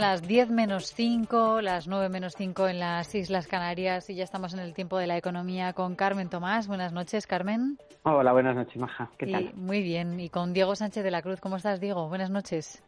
Son las 10 menos 5, las 9 menos 5 en las Islas Canarias y ya estamos en el tiempo de la economía con Carmen Tomás. Buenas noches, Carmen. Hola, buenas noches, Maja. ¿Qué tal? Muy bien. Y con Diego Sánchez de la Cruz. ¿Cómo estás, Diego? Buenas noches.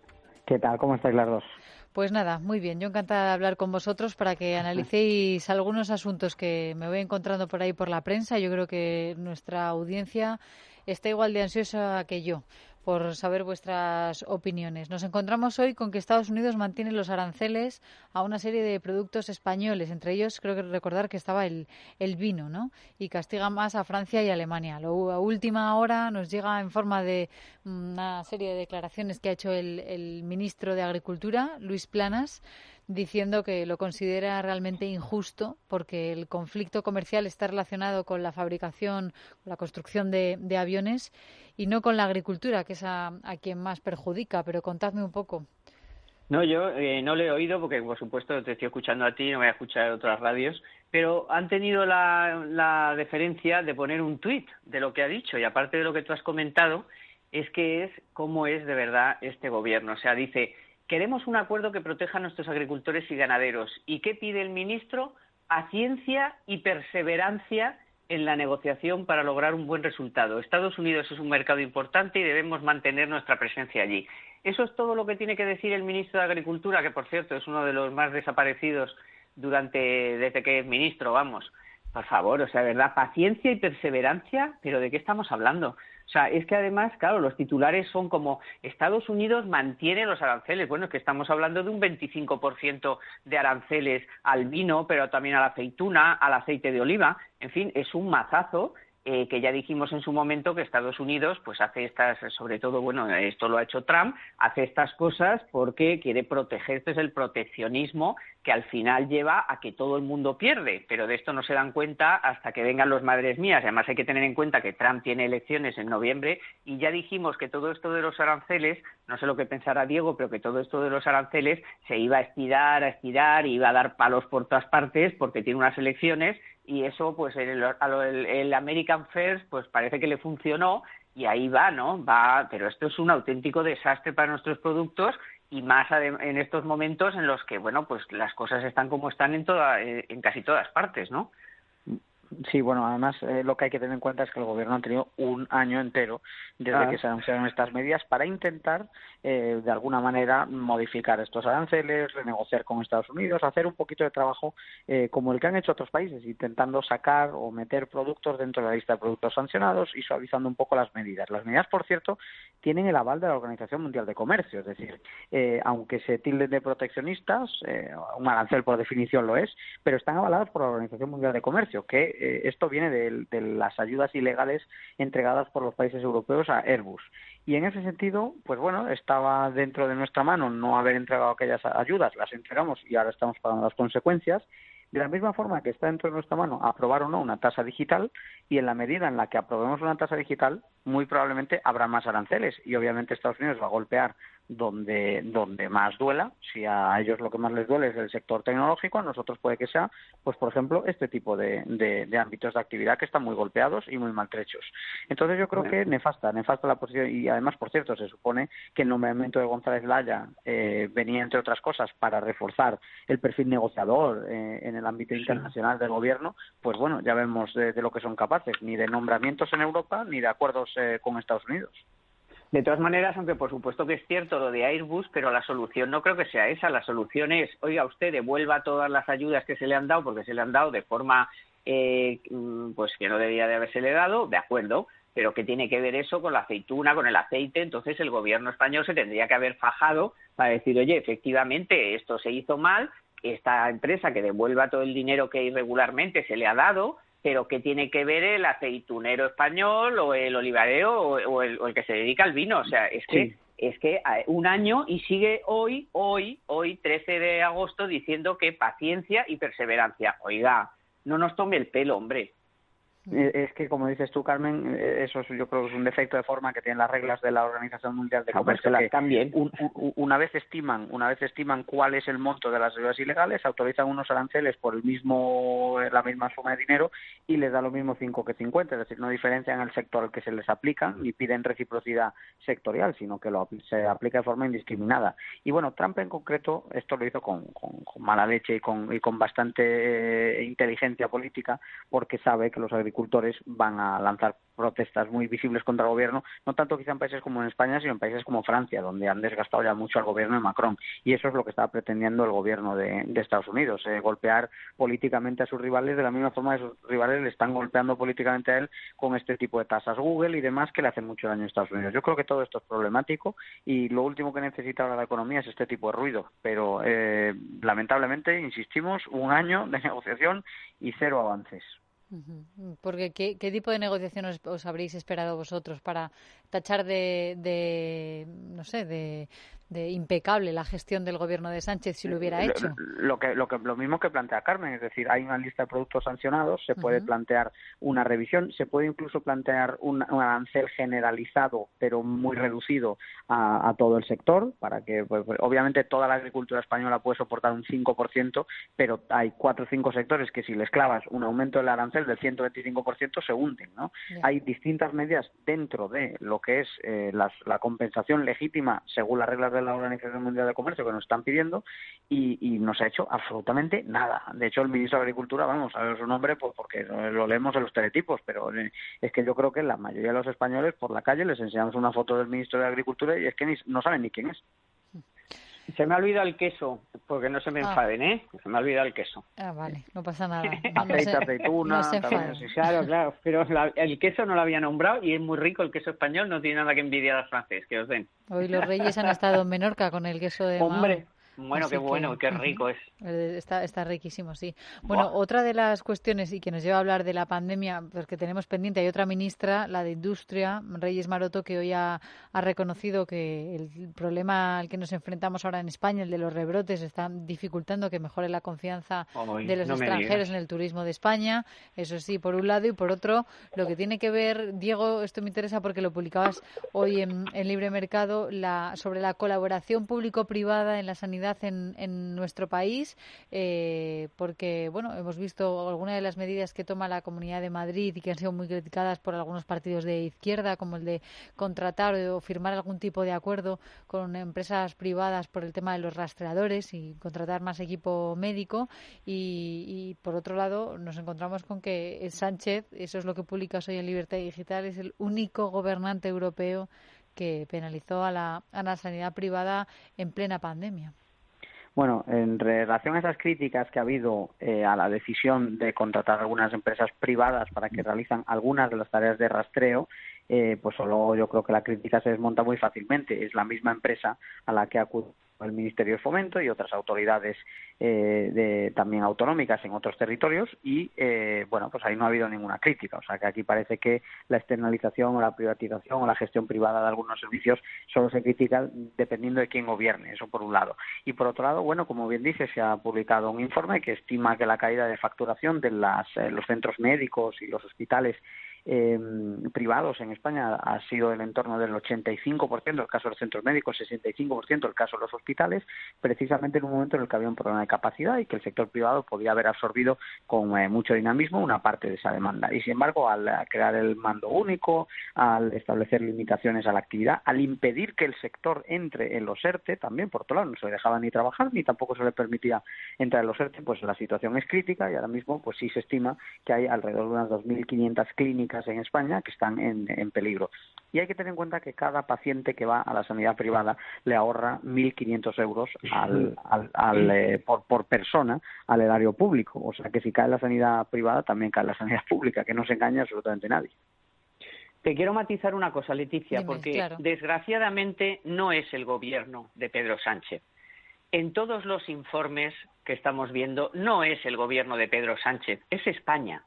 ¿Qué tal? ¿Cómo estáis las dos? Pues nada, muy bien. Yo encantada de hablar con vosotros para que analicéis algunos asuntos que me voy encontrando por ahí por la prensa. Yo creo que nuestra audiencia está igual de ansiosa que yo por saber vuestras opiniones. Nos encontramos hoy con que Estados Unidos mantiene los aranceles a una serie de productos españoles, entre ellos creo que recordar que estaba el, el vino, ¿no? Y castiga más a Francia y Alemania. Lo, última hora nos llega en forma de una serie de declaraciones que ha hecho el, el ministro de Agricultura, Luis Planas, diciendo que lo considera realmente injusto porque el conflicto comercial está relacionado con la fabricación, la construcción de, de aviones y no con la agricultura, que es a, a, quien más perjudica. Pero contadme un poco. No, yo eh, no lo he oído porque, por supuesto, te estoy escuchando a ti, no voy a escuchar otras radios, pero han tenido la, la deferencia de poner un tuit de lo que ha dicho y aparte de lo que tú has comentado, es que es cómo es de verdad este gobierno. O sea, dice, queremos un acuerdo que proteja a nuestros agricultores y ganaderos. ¿Y qué pide el ministro? Paciencia y perseverancia en la negociación para lograr un buen resultado. Estados Unidos es un mercado importante y debemos mantener nuestra presencia allí. Eso es todo lo que tiene que decir el ministro de Agricultura, que por cierto es uno de los más desaparecidos durante desde que es ministro, vamos. Por favor, o sea, verdad, paciencia y perseverancia, pero ¿de qué estamos hablando? O sea, es que además, claro, los titulares son como Estados Unidos mantiene los aranceles. Bueno, es que estamos hablando de un 25% de aranceles al vino, pero también a la aceituna, al aceite de oliva. En fin, es un mazazo eh, que ya dijimos en su momento que Estados Unidos pues hace estas, sobre todo, bueno, esto lo ha hecho Trump, hace estas cosas porque quiere proteger, este es el proteccionismo que al final lleva a que todo el mundo pierde, pero de esto no se dan cuenta hasta que vengan los madres mías. Además hay que tener en cuenta que Trump tiene elecciones en noviembre y ya dijimos que todo esto de los aranceles, no sé lo que pensará Diego, pero que todo esto de los aranceles se iba a estirar, a estirar, iba a dar palos por todas partes porque tiene unas elecciones y eso pues el, el, el American First pues parece que le funcionó y ahí va, ¿no? Va, pero esto es un auténtico desastre para nuestros productos y más en estos momentos en los que, bueno, pues las cosas están como están en toda, eh, en casi todas partes, ¿no? Sí, bueno, además eh, lo que hay que tener en cuenta es que el gobierno ha tenido un año entero desde ah. que se anunciaron estas medidas para intentar, eh, de alguna manera, modificar estos aranceles, renegociar con Estados Unidos, hacer un poquito de trabajo eh, como el que han hecho otros países, intentando sacar o meter productos dentro de la lista de productos sancionados y suavizando un poco las medidas. Las medidas, por cierto, tienen el aval de la Organización Mundial de Comercio, es decir, eh, aunque se tilden de proteccionistas, eh, un arancel por definición lo es, pero están avalados por la Organización Mundial de Comercio, que eh, esto viene de, de, las ayudas ilegales entregadas por los países europeos a Airbus. Y en ese sentido, pues bueno, estaba dentro de nuestra mano no haber entregado aquellas ayudas, las entregamos y ahora estamos pagando las consecuencias. De la misma forma que está dentro de nuestra mano aprobar o no una tasa digital y en la medida en la que aprobemos una tasa digital, muy probablemente habrá más aranceles y obviamente Estados Unidos va a golpear donde, donde más duela. Si a ellos lo que más les duele es el sector tecnológico, a nosotros puede que sea, pues por ejemplo, este tipo de, de, de ámbitos de actividad que están muy golpeados y muy maltrechos. Entonces yo creo que nefasta, nefasta la posición y además, por cierto, se supone que el nombramiento de González Laya eh, venía, entre otras cosas, para reforzar el perfil negociador eh, en el ámbito internacional del gobierno. Pues bueno, ya vemos de, de, lo que son capaces, ni de nombramientos en Europa ni de acuerdos eh, con Estados Unidos. De todas maneras, aunque por supuesto que es cierto lo de Airbus, pero la solución no creo que sea esa. La solución es, oiga, usted devuelva todas las ayudas que se le han dado, porque se le han dado de forma eh, pues que no debía de haberse le dado, de acuerdo, pero ¿qué tiene que ver eso con la aceituna, con el aceite? Entonces el gobierno español se tendría que haber fajado para decir, oye, efectivamente esto se hizo mal, esta empresa que devuelva todo el dinero que irregularmente se le ha dado, pero ¿qué tiene que ver el aceitunero español o el olivarero o, o, el, o el, que se dedica al vino? O sea, es que, sí. es que un año y sigue hoy, hoy, hoy, 13 de agosto, diciendo que paciencia y perseverancia. Oiga, no nos tome el pelo, hombre. Es que, como dices tú, Carmen, eh, eso yo creo que es un defecto de forma que tienen las reglas de la Organización Mundial de ah, pues Comercio. también. una vez estiman, una vez estiman cuál es el monto de las ayudas ilegales, autorizan unos aranceles por el mismo, la misma suma de dinero y les da lo mismo 5 que 50, es decir, no diferencian el sector al que se les aplica ni piden reciprocidad sectorial, sino que lo, se aplica de forma indiscriminada. Y bueno, Trump en concreto esto lo hizo con, con, mala leche y con, y con bastante eh, inteligencia política porque sabe que los agricultores agricultores van a lanzar protestas muy visibles contra el gobierno, no tanto quizá en países como en España, sino en países como Francia, donde han desgastado ya mucho al gobierno de Macron. Y eso es lo que estaba pretendiendo el gobierno de, Estados Unidos, eh, golpear políticamente a sus rivales de la misma forma que sus rivales le están golpeando políticamente a él con este tipo de tasas Google y demás que le hacen mucho daño a Estados Unidos. Yo creo que todo esto es problemático y lo último que necesita ahora la economía es este tipo de ruido. Pero eh, lamentablemente, insistimos, un año de negociación y cero avances. Porque ¿qué, tipo de negociación os, habréis esperado vosotros para tachar de, de no sé, de, de impecable la gestión del gobierno de Sánchez si lo hubiera hecho. Lo, que, lo, que, lo mismo que plantea Carmen, es decir, hay una lista de productos sancionados, se puede plantear una revisión, se puede incluso plantear un, arancel generalizado, pero muy reducido a, todo el sector, para que, pues, pues, obviamente, toda la agricultura española puede soportar un 5%, pero hay cuatro o cinco sectores que si les clavas un aumento del arancel del 125% se hunden, ¿no? Hay distintas medidas dentro de lo que es eh, la compensación legítima según las reglas de la Organización Mundial de Comercio que nos están pidiendo y, y no se ha hecho absolutamente nada. De hecho, el ministro de Agricultura, vamos a ver su nombre pues porque lo leemos en los teletipos, pero eh, es que yo creo que la mayoría de los españoles por la calle les enseñamos una foto del ministro de Agricultura y es que ni, no saben ni quién es. Se me ha olvidado el queso, porque no se me ah. enfaden, ¿eh? Se me ha olvidado el queso. Ah, vale, no pasa nada. Aceite, aceituna, Claro, claro, pero el queso no lo había nombrado y es muy rico el queso español, no tiene nada que envidiar al francés, que os den. Hoy los reyes han estado en Menorca con el queso de Hombre, bueno, qué bueno, qué rico es. Eh, está, está riquísimo, sí. Bueno, otra de las cuestiones y que nos lleva a hablar de la pandemia, pues que tenemos pendiente, hay otra ministra, la de Industria, Reyes Maroto, que hoy ha, reconocido que el problema al que nos enfrentamos ahora en España, el de los rebrotes, está dificultando que mejore la confianza de los extranjeros en el turismo de España. Eso sí, por un lado, y por otro, lo que tiene que ver, Diego, esto me interesa porque lo publicabas hoy en, en Libre Mercado, la, sobre la colaboración público-privada en la sanidad en, nuestro país, eh, porque bueno, hemos visto algunas de las medidas que toma la Comunidad de Madrid y que han sido muy criticadas por algunos partidos de izquierda, como el de contratar o firmar algún tipo de acuerdo con empresas privadas por el tema de los rastreadores y contratar más equipo médico. Y, y por otro lado, nos encontramos con que Sánchez, eso es lo que publicas hoy en Libertad Digital, es el único gobernante europeo que penalizó a la sanidad privada en plena pandemia. Bueno, en relación a esas críticas que ha habido eh, a la decisión de contratar algunas empresas privadas para que realizan algunas de las tareas de rastreo, eh, pues solo yo creo que la crítica se desmonta muy fácilmente. Es la misma empresa a la que acude el Ministerio de Fomento y otras autoridades eh, de, también autonómicas en otros territorios y eh, bueno pues ahí no ha habido ninguna crítica. O sea que aquí parece que la externalización o la privatización o la gestión privada de algunos servicios solo se critica dependiendo de quién gobierne eso por un lado. Y por otro lado bueno como bien dice se ha publicado un informe que estima que la caída de facturación de las, eh, los centros médicos y los hospitales eh, privados en España ha sido en entorno del 85%, el caso de los centros médicos, 65% el caso de los hospitales, precisamente en un momento en el que había un problema de capacidad y que el sector privado podía haber absorbido con eh, mucho dinamismo una parte de esa demanda. Y sin embargo, al crear el mando único, al establecer limitaciones a la actividad, al impedir que el sector entre en los ERTE, también por otro lado no se le dejaba ni trabajar ni tampoco se le permitía entrar en los ERTE, pues la situación es crítica y ahora mismo pues sí se estima que hay alrededor de unas 2.500 clínicas en España que están en, peligro. Y hay que tener en cuenta que cada paciente que va a la sanidad privada le ahorra 1.500 euros al, eh, por, por persona al erario público. O sea que si cae la sanidad privada, también cae la sanidad pública, que no se engaña absolutamente nadie. Te quiero matizar una cosa, Leticia, porque desgraciadamente no es el gobierno de Pedro Sánchez. En todos los informes que estamos viendo, no es el gobierno de Pedro Sánchez, es España.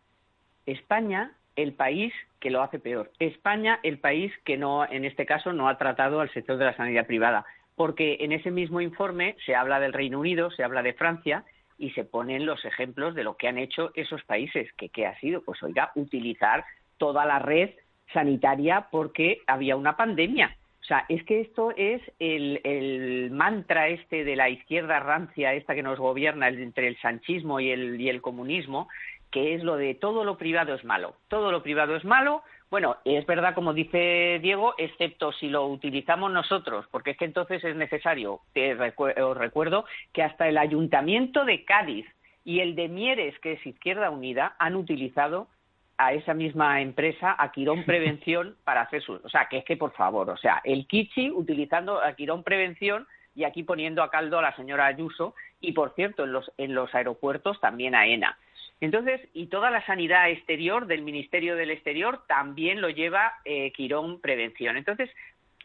España el país que lo hace peor. España, el país que no, en este caso, no ha tratado al sector de la sanidad privada. Porque en ese mismo informe se habla del Reino Unido, se habla de Francia, y se ponen los ejemplos de lo que han hecho esos países, que qué ha sido, pues oiga, utilizar toda la red sanitaria porque había una pandemia. O sea, es que esto es el, mantra este de la izquierda rancia, esta que nos gobierna entre el sanchismo y el, y el comunismo, que es lo de todo lo privado es malo. Todo lo privado es malo, bueno, es verdad, como dice Diego, excepto si lo utilizamos nosotros, porque es que entonces es necesario. os recuerdo que hasta el Ayuntamiento de Cádiz y el de Mieres, que es Izquierda Unida, han utilizado a esa misma empresa, a Quirón Prevención, para hacer su. O sea, que es que, por favor, o sea, el Kichi utilizando a Quirón Prevención y aquí poniendo a caldo a la señora Ayuso y, por cierto, en los, en los aeropuertos también a ENA. Entonces, y toda la sanidad exterior del Ministerio del Exterior también lo lleva eh, Quirón Prevención. Entonces,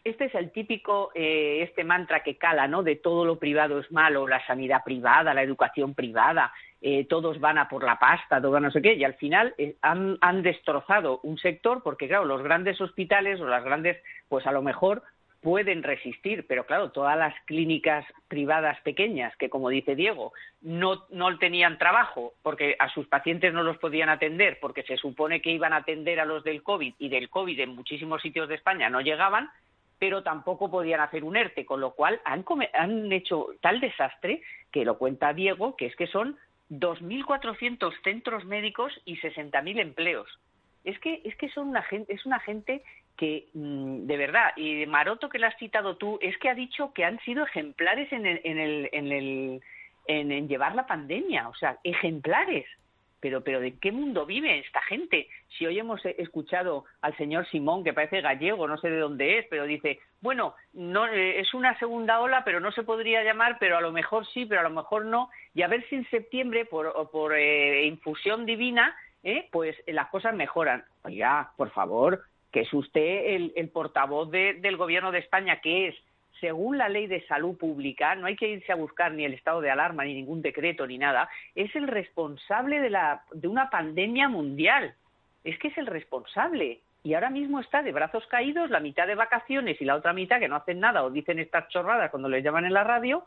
este es el típico, eh, este mantra que cala, ¿no? De todo lo privado es malo, la sanidad privada, la educación privada, eh, todos van a por la pasta, todo no sé qué, y al final han, han destrozado un sector porque, claro, los grandes hospitales o las grandes, pues a lo mejor pueden resistir, pero claro, todas las clínicas privadas pequeñas que, como dice Diego, no, no tenían trabajo porque a sus pacientes no los podían atender porque se supone que iban a atender a los del COVID y del COVID en muchísimos sitios de España no llegaban, pero tampoco podían hacer un ERTE, con lo cual han, han hecho tal desastre que lo cuenta Diego, que es que son 2.400 centros médicos y 60.000 empleos. Es que, es que son una gente, es una gente que mm, de verdad, y Maroto que la has citado tú, es que ha dicho que han sido ejemplares en, el, en, el, en, el, en, llevar la pandemia, o sea, ejemplares. Pero, pero ¿de qué mundo vive esta gente? Si hoy hemos escuchado al señor Simón, que parece gallego, no sé de dónde es, pero dice, bueno, no eh, es una segunda ola, pero no se podría llamar, pero a lo mejor sí, pero a lo mejor no, y a ver si en septiembre, por, por eh, infusión divina, eh, pues las cosas mejoran. Oiga, por favor, que es usted el, portavoz del Gobierno de España, que es, según la ley de salud pública, no hay que irse a buscar ni el estado de alarma, ni ningún decreto, ni nada, es el responsable de, la, de una pandemia mundial. Es que es el responsable. Y ahora mismo está de brazos caídos, la mitad de vacaciones y la otra mitad que no hacen nada o dicen estas chorradas cuando les llaman en la radio,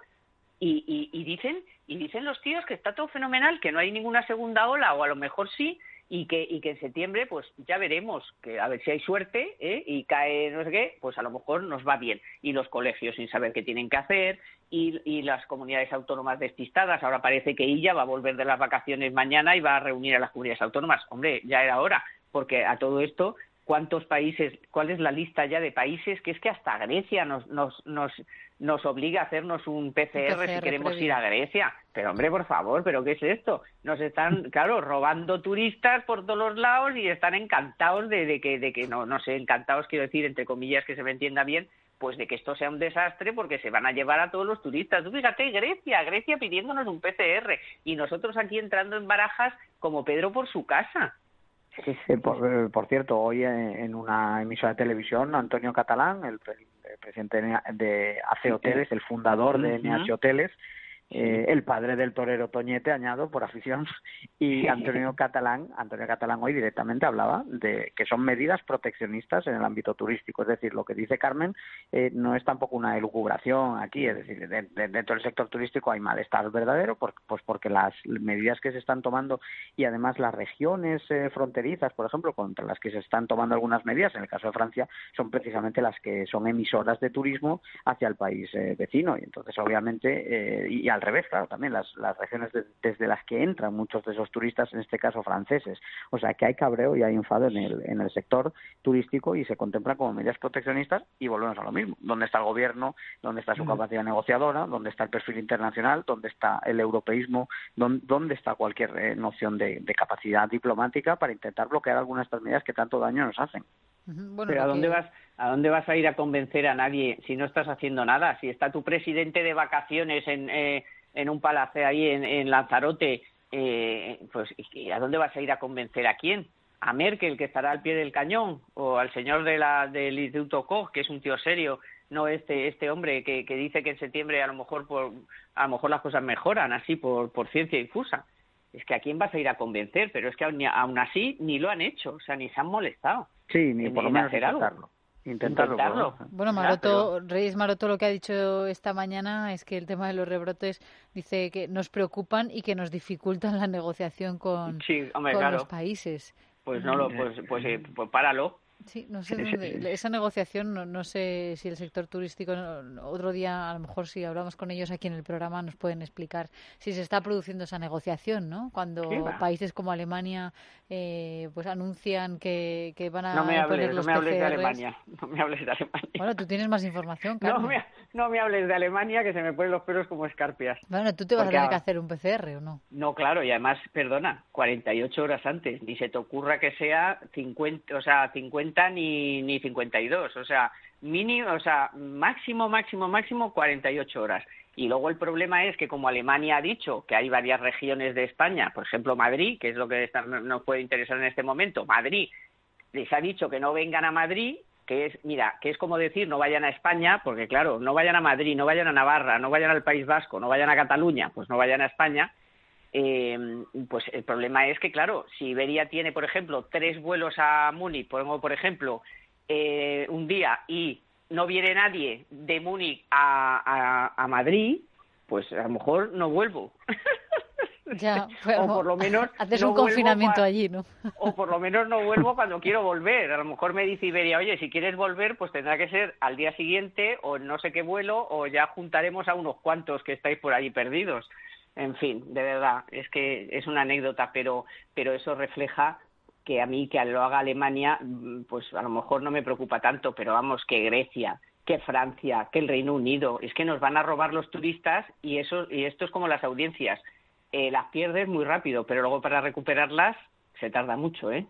y, y, dicen y dicen los tíos que está todo fenomenal, que no hay ninguna segunda ola o a lo mejor sí, y que, y que en septiembre pues ya veremos que a ver si hay suerte ¿eh? y cae no sé qué, pues a lo mejor nos va bien. Y los colegios sin saber qué tienen que hacer y, y las comunidades autónomas despistadas. Ahora parece que ella va a volver de las vacaciones mañana y va a reunir a las comunidades autónomas. Hombre, ya era hora, porque a todo esto cuántos países, cuál es la lista ya de países que es que hasta Grecia nos, nos, nos, nos obliga a hacernos un PCR, si queremos ir a Grecia. Pero hombre, por favor, ¿pero qué es esto? Nos están, claro, robando turistas por todos los lados y están encantados de, de que, de que no, no sé, encantados quiero decir, entre comillas, que se me entienda bien, pues de que esto sea un desastre porque se van a llevar a todos los turistas. Tú fíjate, Grecia, Grecia pidiéndonos un PCR y nosotros aquí entrando en barajas como Pedro por su casa. Sí, por, por cierto, hoy en, una emisora de televisión, Antonio Catalán, el, presidente de AC Hoteles, el fundador de NH Hoteles, eh, el padre del torero Toñete, añado, por afición, y Antonio Catalán, Antonio Catalán hoy directamente hablaba de que son medidas proteccionistas en el ámbito turístico. Es decir, lo que dice Carmen eh, no es tampoco una elucubración aquí, es decir, dentro del sector turístico hay malestar verdadero, pues porque las medidas que se están tomando y además las regiones eh, fronterizas, por ejemplo, contra las que se están tomando algunas medidas, en el caso de Francia, son precisamente las que son emisoras de turismo hacia el país vecino. Y entonces, obviamente, y al revés, claro, también las, las regiones desde las que entran muchos de esos turistas, en este caso franceses. O sea, que hay cabreo y hay enfado en el, en el sector turístico y se contempla como medidas proteccionistas y volvemos a lo mismo. ¿Dónde está el gobierno? ¿Dónde está su capacidad negociadora? ¿Dónde está el perfil internacional? ¿Dónde está el europeísmo? ¿Dónde, está cualquier eh, noción de, capacidad diplomática para intentar bloquear algunas de estas medidas que tanto daño nos hacen? Pero ¿a dónde vas? ¿A dónde vas a ir a convencer a nadie si no estás haciendo nada? Si está tu presidente de vacaciones en, eh, en un palacio ahí en, Lanzarote, eh, pues ¿a dónde vas a ir a convencer a quién? ¿A Merkel, que estará al pie del cañón? ¿O al señor de la, del Instituto Koch, que es un tío serio? No este, este hombre que, que dice que en septiembre a lo mejor por, a lo mejor las cosas mejoran así por, por ciencia infusa. Es que a quién vas a ir a convencer, pero es que aún, así ni lo han hecho, o sea, ni se han molestado. Sí, ni por lo menos intentarlo. Intentarlo. Bueno, Maroto, Reyes Maroto lo que ha dicho esta mañana es que el tema de los rebrotes dice que nos preocupan y que nos dificultan la negociación con, los países. Pues no lo, pues, pues, eh, pues páralo. Sí, no sé esa negociación, no, sé si el sector turístico, otro día a lo mejor si hablamos con ellos aquí en el programa nos pueden explicar si se está produciendo esa negociación, ¿no? Cuando países como Alemania eh, pues anuncian que, que van a no me hables, no me hables de Alemania, no me hables de Alemania. Bueno, tú tienes más información, claro. No me, no me hables de Alemania que se me ponen los pelos como escarpias. Bueno, tú te vas a tener que hacer un PCR o no? No, claro, y además, perdona, 48 horas antes, ni se te ocurra que sea 50, o sea, 50 ni ni 52, o sea, mínimo, o sea, máximo máximo máximo 48 horas. Y luego el problema es que como Alemania ha dicho que hay varias regiones de España, por ejemplo Madrid, que es lo que nos puede interesar en este momento, Madrid les ha dicho que no vengan a Madrid, que es, mira, que es como decir no vayan a España, porque claro, no vayan a Madrid, no vayan a Navarra, no vayan al País Vasco, no vayan a Cataluña, pues no vayan a España. Eh, pues el problema es que, claro, si Iberia tiene, por ejemplo, tres vuelos a Múnich, pongo por ejemplo, eh, un día y no viene nadie de Múnich a, a, Madrid, pues a lo mejor no vuelvo. Ya, o por lo menos haces un confinamiento allí, ¿no? o por lo menos no vuelvo cuando quiero volver. A lo mejor me dice Iberia, oye, si quieres volver, pues tendrá que ser al día siguiente o no sé qué vuelo o ya juntaremos a unos cuantos que estáis por allí perdidos. En fin, de verdad, es que es una anécdota, pero pero eso refleja que a mí que lo haga Alemania, pues a lo mejor no me preocupa tanto, pero vamos, que Grecia, que Francia, que el Reino Unido, es que nos van a robar los turistas y eso y esto es como las audiencias, eh, las pierdes muy rápido, pero luego para recuperarlas se tarda mucho, ¿eh?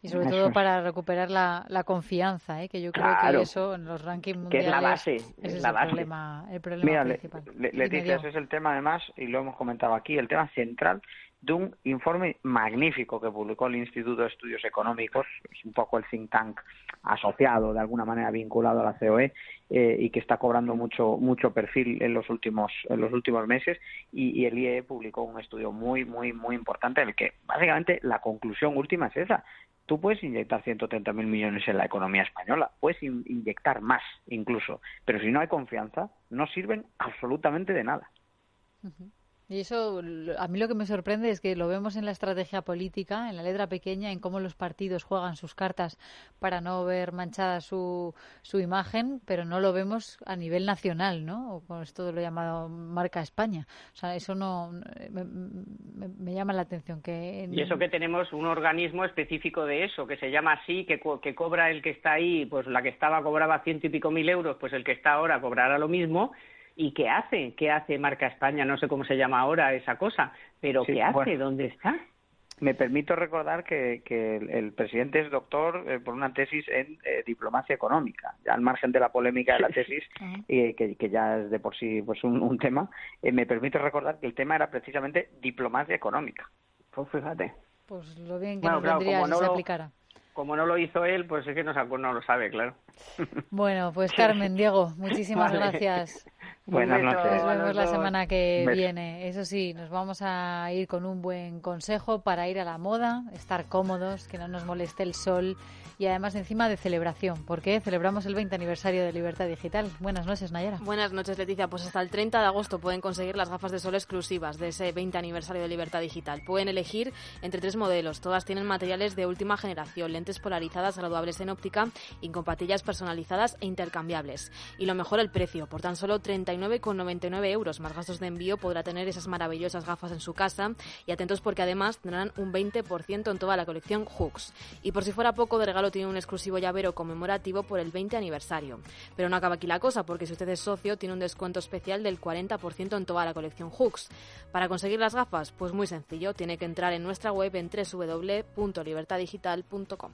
Y sobre todo para recuperar la, la confianza, ¿eh? que yo creo que eso en los rankings mundiales que es la base, es la el problema, el problema principal. Leticia, ese es el tema además, y lo hemos comentado aquí, el tema central de un informe magnífico que publicó el Instituto de Estudios Económicos, es un poco el think tank asociado, de alguna manera vinculado a la COE, eh, y que está cobrando mucho mucho perfil en los últimos en los últimos meses y, y, el IE publicó un estudio muy muy muy importante en el que básicamente la conclusión última es esa tú puedes inyectar 130.000 millones en la economía española, puedes inyectar más incluso, pero si no hay confianza no sirven absolutamente de nada. Y eso, a mí lo que me sorprende es que lo vemos en la estrategia política, en la letra pequeña, en cómo los partidos juegan sus cartas para no ver manchada su, su imagen, pero no lo vemos a nivel nacional, ¿no? O con esto lo llamado marca España. O sea, eso no me, llama la atención. que Y eso que tenemos un organismo específico de eso, que se llama así, que, que cobra el que está ahí, pues la que estaba cobraba ciento y pico mil euros, pues el que está ahora cobrará lo mismo ¿Y qué hace? ¿Qué hace Marca España? No sé cómo se llama ahora esa cosa, pero ¿qué hace? ¿Dónde está? Me permito recordar que, el, presidente es doctor eh, por una tesis en eh, diplomacia económica, ya al margen de la polémica de la tesis, eh, que, ya es de por sí pues un, tema. me permito recordar que el tema era precisamente diplomacia económica. Pues fíjate. Pues lo bien que nos vendría si se aplicara como no lo hizo él, pues es que no, no lo sabe, claro. Bueno, pues Carmen, Diego, muchísimas gracias. Buenas noches. Nos vemos la semana que viene. Eso sí, nos vamos a ir con un buen consejo para ir a la moda, estar cómodos, que no nos moleste el sol y además encima de celebración, porque celebramos el 20 aniversario de Libertad Digital. Buenas noches, Nayara. Buenas noches, Leticia. Pues hasta el 30 de agosto pueden conseguir las gafas de sol exclusivas de ese 20 aniversario de Libertad Digital. Pueden elegir entre tres modelos. Todas tienen materiales de última generación, lentes polarizadas graduables en óptica y con patillas personalizadas e intercambiables. Y lo mejor, el precio. Por tan solo 39,99 euros más gastos de envío podrá tener esas maravillosas gafas en su casa. Y atentos porque además tendrán un 20% en toda la colección Hooks. Y por si fuera poco, de regalo tiene un exclusivo llavero conmemorativo por el 20 aniversario. Pero no acaba aquí la cosa, porque si usted es socio, tiene un descuento especial del 40% en toda la colección Hooks. Para conseguir las gafas, pues muy sencillo, tiene que entrar en nuestra web en www.libertadigital.com.